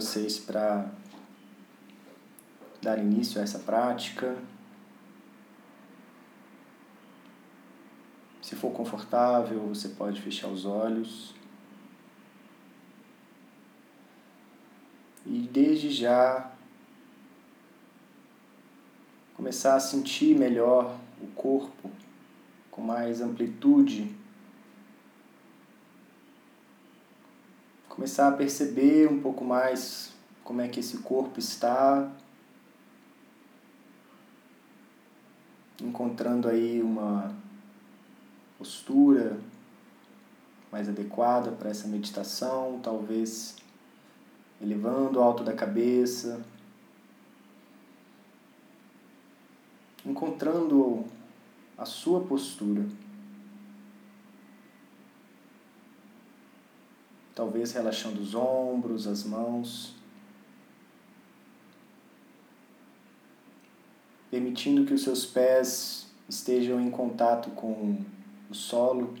vocês para dar início a essa prática. Se for confortável, você pode fechar os olhos. E desde já começar a sentir melhor o corpo com mais amplitude. Começar a perceber um pouco mais como é que esse corpo está. Encontrando aí uma postura mais adequada para essa meditação, talvez elevando o alto da cabeça, encontrando a sua postura. Talvez relaxando os ombros, as mãos. Permitindo que os seus pés estejam em contato com o solo.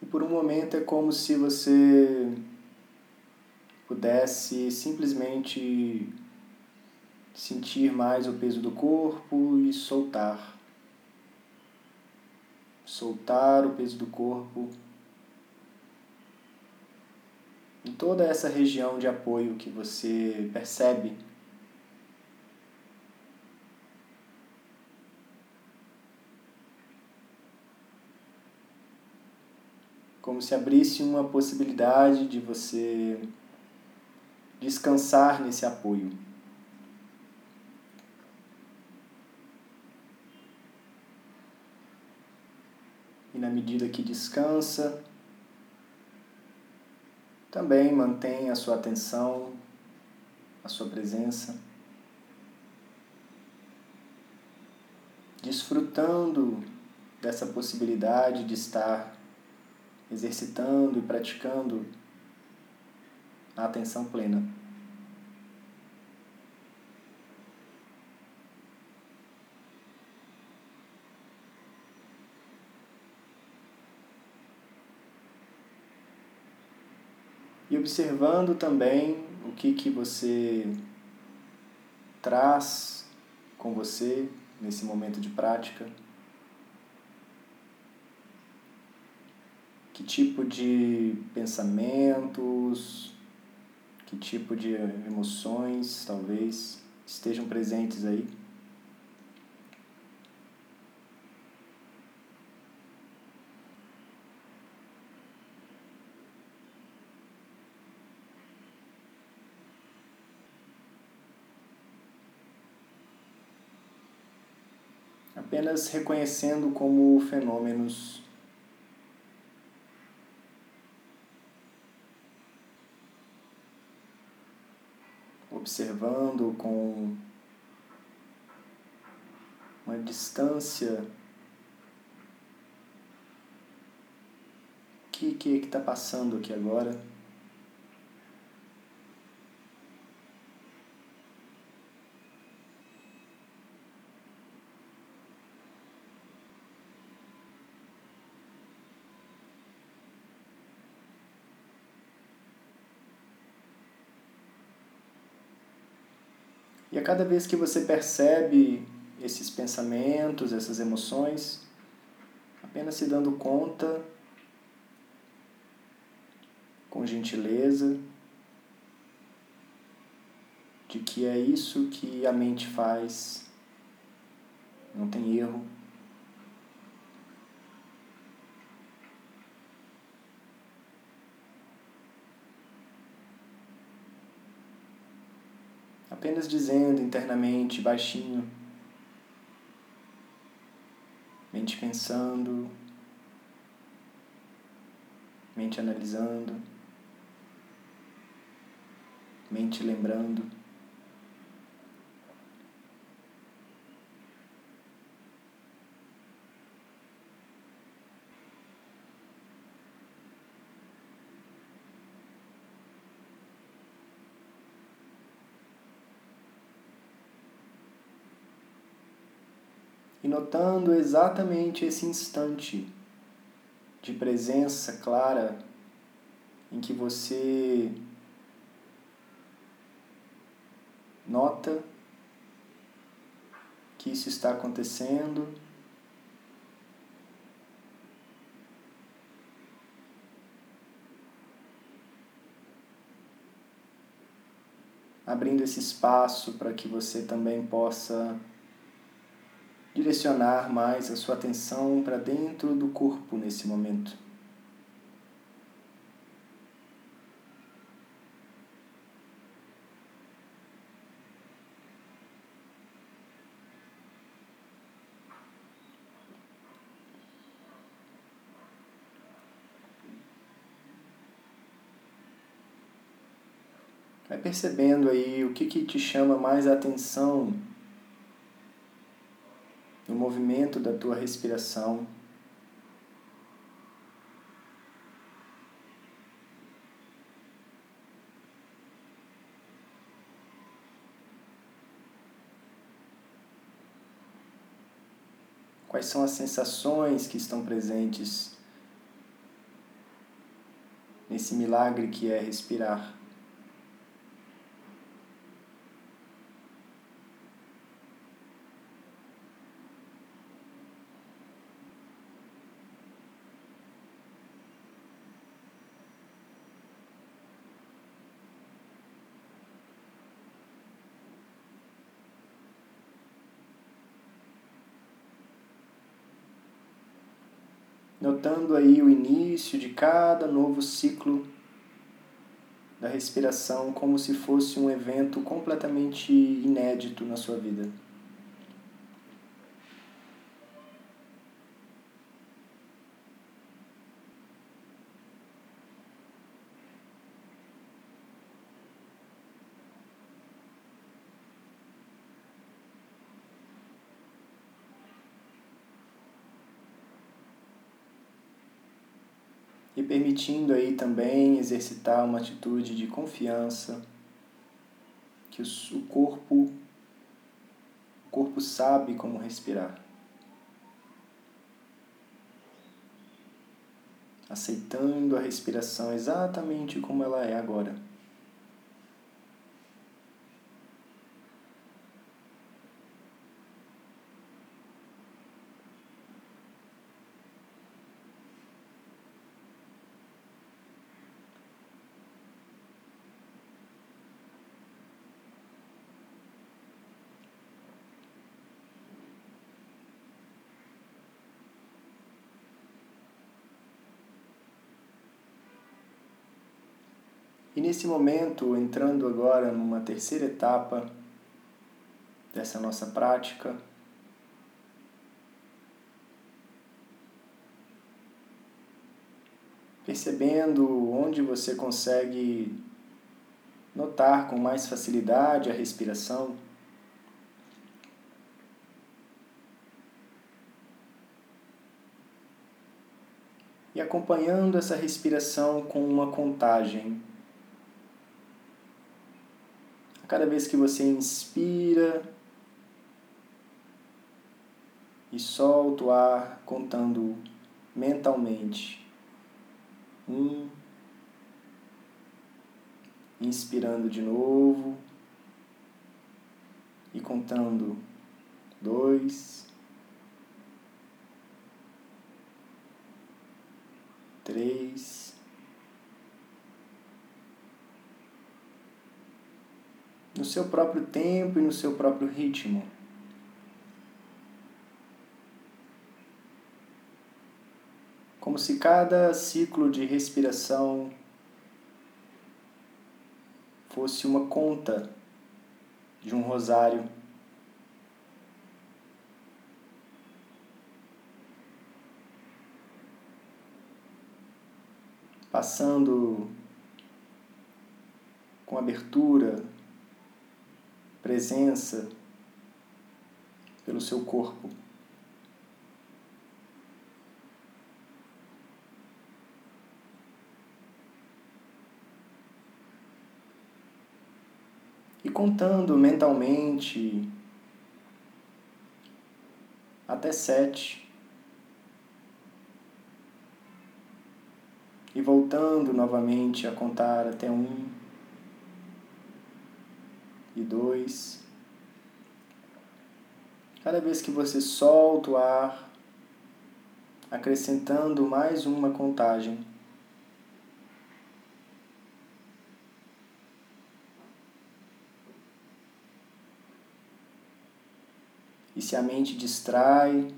E por um momento é como se você pudesse simplesmente sentir mais o peso do corpo e soltar. Soltar o peso do corpo em toda essa região de apoio que você percebe como se abrisse uma possibilidade de você descansar nesse apoio. E na medida que descansa, também mantém a sua atenção, a sua presença, desfrutando dessa possibilidade de estar exercitando e praticando a atenção plena. E observando também o que, que você traz com você nesse momento de prática. Que tipo de pensamentos, que tipo de emoções talvez estejam presentes aí. Apenas reconhecendo como fenômenos observando com uma distância. O que que está passando aqui agora? E a cada vez que você percebe esses pensamentos, essas emoções, apenas se dando conta, com gentileza, de que é isso que a mente faz, não tem erro. Apenas dizendo internamente, baixinho, mente pensando, mente analisando, mente lembrando. E notando exatamente esse instante de presença clara em que você nota que isso está acontecendo. Abrindo esse espaço para que você também possa direcionar mais a sua atenção para dentro do corpo nesse momento. Vai percebendo aí o que, que te chama mais a atenção no movimento da tua respiração. Quais são as sensações que estão presentes nesse milagre que é respirar? Notando aí o início de cada novo ciclo da respiração como se fosse um evento completamente inédito na sua vida. E permitindo aí também exercitar uma atitude de confiança que o corpo o corpo sabe como respirar. Aceitando a respiração exatamente como ela é agora. E nesse momento, entrando agora numa terceira etapa dessa nossa prática, percebendo onde você consegue notar com mais facilidade a respiração. E acompanhando essa respiração com uma contagem cada vez que você inspira e solta o ar, contando mentalmente. Um. Inspirando de novo. E contando. Dois. Três. no seu próprio tempo e no seu próprio ritmo. Como se cada ciclo de respiração fosse uma conta de um rosário. Passando com abertura presença pelo seu corpo. E contando mentalmente até sete. E voltando novamente a contar até um e dois. Cada vez que você solta o ar, acrescentando mais uma contagem. E se a mente distrai,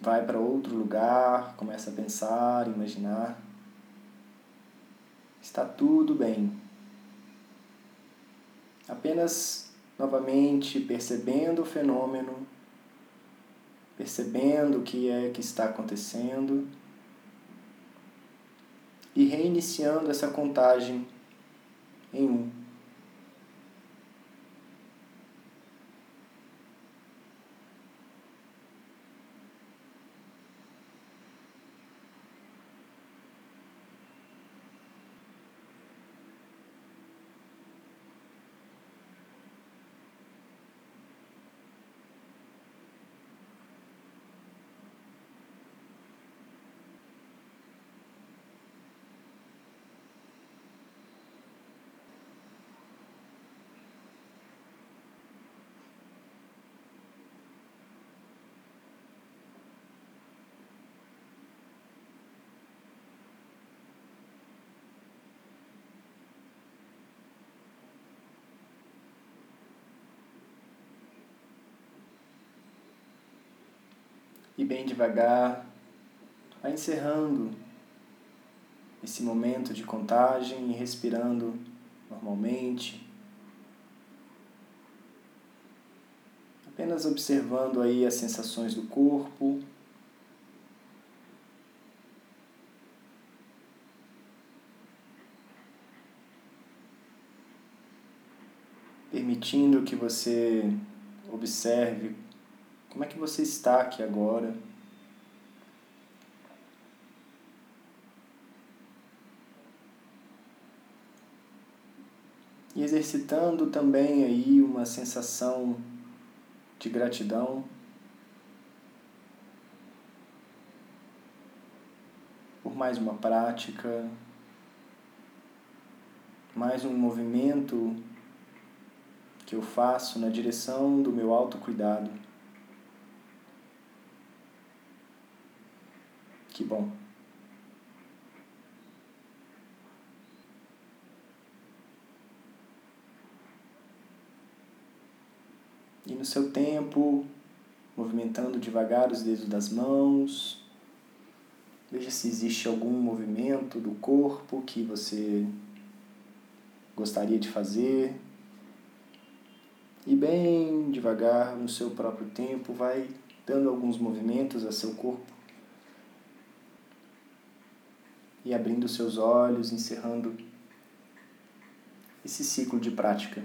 vai para outro lugar, começa a pensar, imaginar, está tudo bem. Apenas novamente percebendo o fenômeno, percebendo o que é que está acontecendo e reiniciando essa contagem em um. E bem devagar, encerrando esse momento de contagem e respirando normalmente. Apenas observando aí as sensações do corpo. Permitindo que você observe como é que você está aqui agora? E exercitando também aí uma sensação de gratidão. Por mais uma prática, mais um movimento que eu faço na direção do meu autocuidado. Que bom. E no seu tempo, movimentando devagar os dedos das mãos, veja se existe algum movimento do corpo que você gostaria de fazer. E bem devagar, no seu próprio tempo, vai dando alguns movimentos a seu corpo e abrindo seus olhos, encerrando esse ciclo de prática.